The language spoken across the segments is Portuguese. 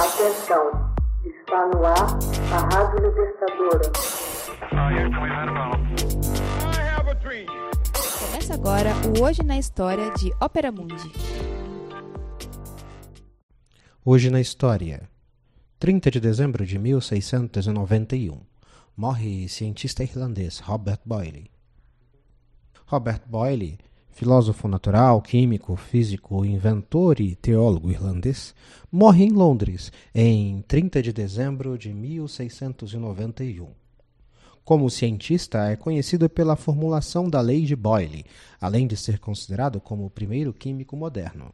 Atenção, está no ar a Rádio Libertadora. Começa agora o Hoje na História de Ópera Mundi. Hoje na História, 30 de dezembro de 1691, morre cientista irlandês Robert Boyle. Robert Boyle filósofo natural, químico, físico, inventor e teólogo irlandês, morre em Londres em 30 de dezembro de 1691. Como cientista, é conhecido pela formulação da Lei de Boyle, além de ser considerado como o primeiro químico moderno.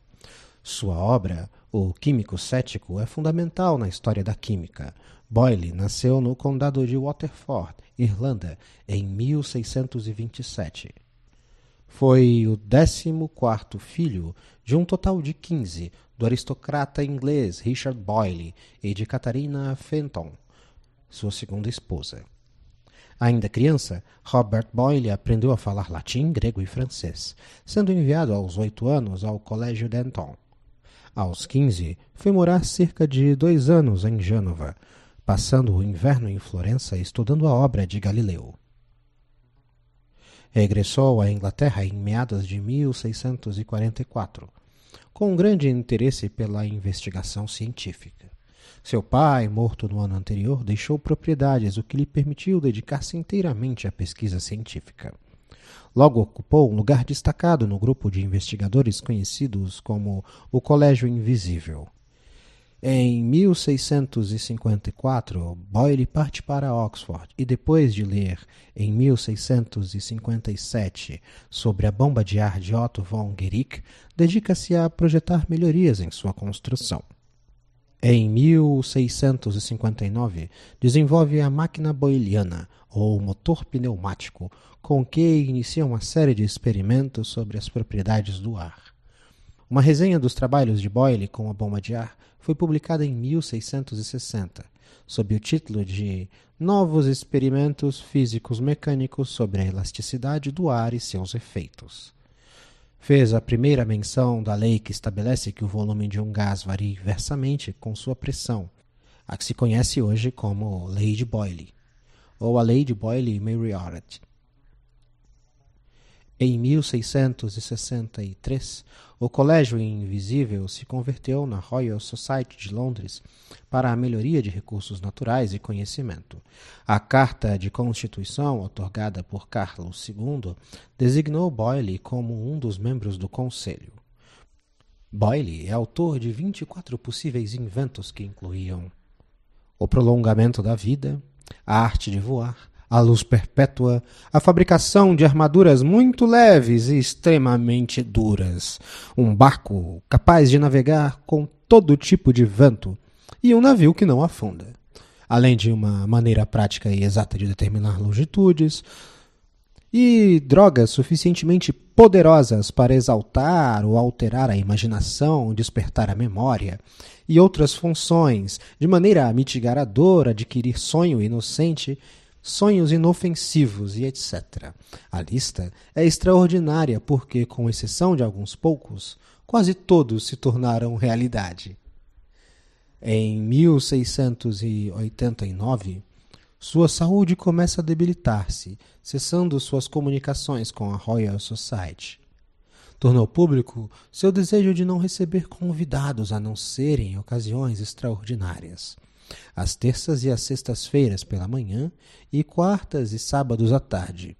Sua obra, O Químico Cético, é fundamental na história da química. Boyle nasceu no condado de Waterford, Irlanda, em 1627. Foi o décimo quarto filho de um total de quinze do aristocrata inglês Richard Boyle e de Catarina Fenton, sua segunda esposa. Ainda criança, Robert Boyle aprendeu a falar latim, grego e francês, sendo enviado aos oito anos ao Colégio Denton. Aos quinze, foi morar cerca de dois anos em Gênova, passando o inverno em Florença estudando a obra de Galileu. Regressou à Inglaterra em meados de 1644, com um grande interesse pela investigação científica. Seu pai, morto no ano anterior, deixou propriedades, o que lhe permitiu dedicar-se inteiramente à pesquisa científica. Logo ocupou um lugar destacado no grupo de investigadores conhecidos como o Colégio Invisível. Em 1654, Boyle parte para Oxford e, depois de ler em 1657 sobre a bomba de ar de Otto von Guericke, dedica-se a projetar melhorias em sua construção. Em 1659, desenvolve a máquina boyliana, ou motor pneumático, com que inicia uma série de experimentos sobre as propriedades do ar. Uma resenha dos trabalhos de Boyle com a bomba de ar foi publicada em 1660, sob o título de Novos Experimentos Físicos Mecânicos sobre a Elasticidade do Ar e seus Efeitos. Fez a primeira menção da lei que estabelece que o volume de um gás varia inversamente com sua pressão, a que se conhece hoje como Lei de Boyle, ou a Lei de Boyle-Mariotte. Em 1663, o Colégio Invisível se converteu na Royal Society de Londres para a melhoria de recursos naturais e conhecimento. A Carta de Constituição, otorgada por Carlos II, designou Boyle como um dos membros do Conselho. Boyle é autor de 24 possíveis inventos que incluíam o prolongamento da vida, a arte de voar, a luz perpétua, a fabricação de armaduras muito leves e extremamente duras, um barco capaz de navegar com todo tipo de vento e um navio que não afunda, além de uma maneira prática e exata de determinar longitudes, e drogas suficientemente poderosas para exaltar ou alterar a imaginação, despertar a memória, e outras funções, de maneira a mitigar a dor, adquirir sonho inocente sonhos inofensivos e etc. A lista é extraordinária porque, com exceção de alguns poucos, quase todos se tornaram realidade. Em 1689, sua saúde começa a debilitar-se, cessando suas comunicações com a Royal Society. Tornou público seu desejo de não receber convidados a não ser em ocasiões extraordinárias às terças e às sextas-feiras pela manhã e quartas e sábados à tarde.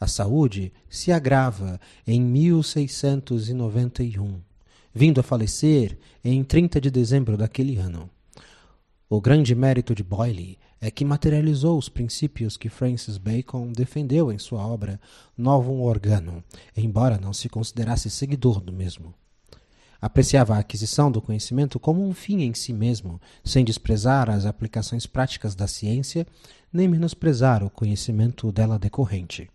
A saúde se agrava em 1691, vindo a falecer em 30 de dezembro daquele ano. O grande mérito de Boyle é que materializou os princípios que Francis Bacon defendeu em sua obra Novum Organum, embora não se considerasse seguidor do mesmo. Apreciava a aquisição do conhecimento como um fim em si mesmo, sem desprezar as aplicações práticas da ciência, nem menosprezar o conhecimento dela decorrente.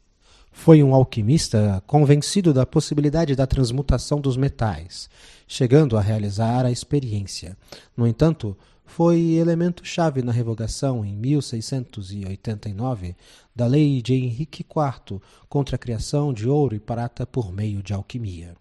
Foi um alquimista convencido da possibilidade da transmutação dos metais, chegando a realizar a experiência. No entanto, foi elemento-chave na revogação, em 1689, da lei de Henrique IV contra a criação de ouro e prata por meio de alquimia.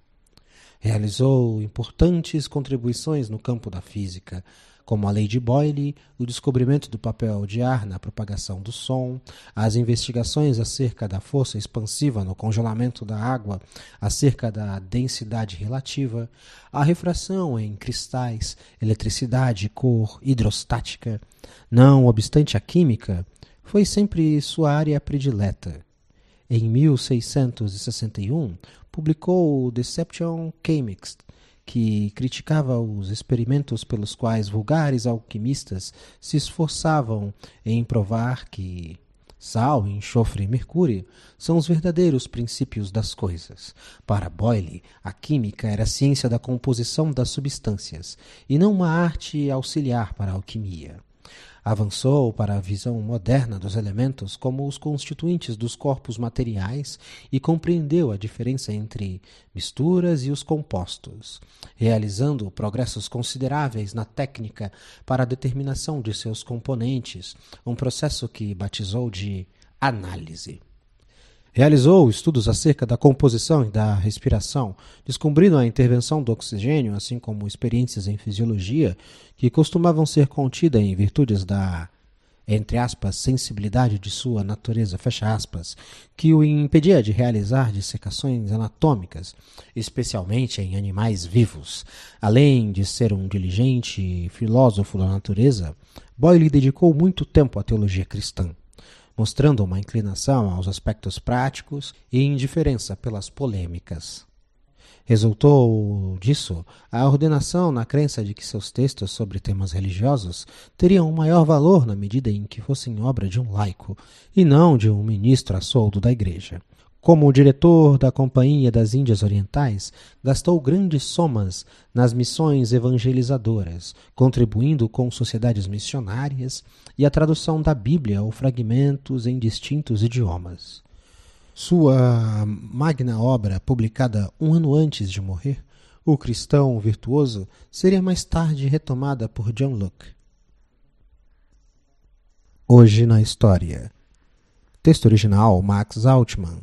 Realizou importantes contribuições no campo da física, como a lei de Boyle, o descobrimento do papel de ar na propagação do som, as investigações acerca da força expansiva no congelamento da água, acerca da densidade relativa, a refração em cristais, eletricidade, cor, hidrostática. Não obstante a química, foi sempre sua área predileta. Em 1661, publicou Deception Chemics, que criticava os experimentos pelos quais vulgares alquimistas se esforçavam em provar que sal, enxofre e mercúrio são os verdadeiros princípios das coisas. Para Boyle, a química era a ciência da composição das substâncias e não uma arte auxiliar para a alquimia. Avançou para a visão moderna dos elementos como os constituintes dos corpos materiais e compreendeu a diferença entre misturas e os compostos, realizando progressos consideráveis na técnica para a determinação de seus componentes, um processo que batizou de análise. Realizou estudos acerca da composição e da respiração, descobrindo a intervenção do oxigênio, assim como experiências em fisiologia que costumavam ser contidas em virtudes da entre aspas, sensibilidade de sua natureza, fecha aspas, que o impedia de realizar dissecações anatômicas, especialmente em animais vivos. Além de ser um diligente filósofo da natureza, Boyle dedicou muito tempo à teologia cristã mostrando uma inclinação aos aspectos práticos e indiferença pelas polêmicas. Resultou disso a ordenação na crença de que seus textos sobre temas religiosos teriam um maior valor na medida em que fossem obra de um laico e não de um ministro a soldo da igreja. Como diretor da Companhia das Índias Orientais, gastou grandes somas nas missões evangelizadoras, contribuindo com sociedades missionárias e a tradução da Bíblia ou fragmentos em distintos idiomas. Sua magna obra, publicada um ano antes de morrer, O Cristão Virtuoso, seria mais tarde retomada por John Locke. Hoje na História. Texto original Max Altman.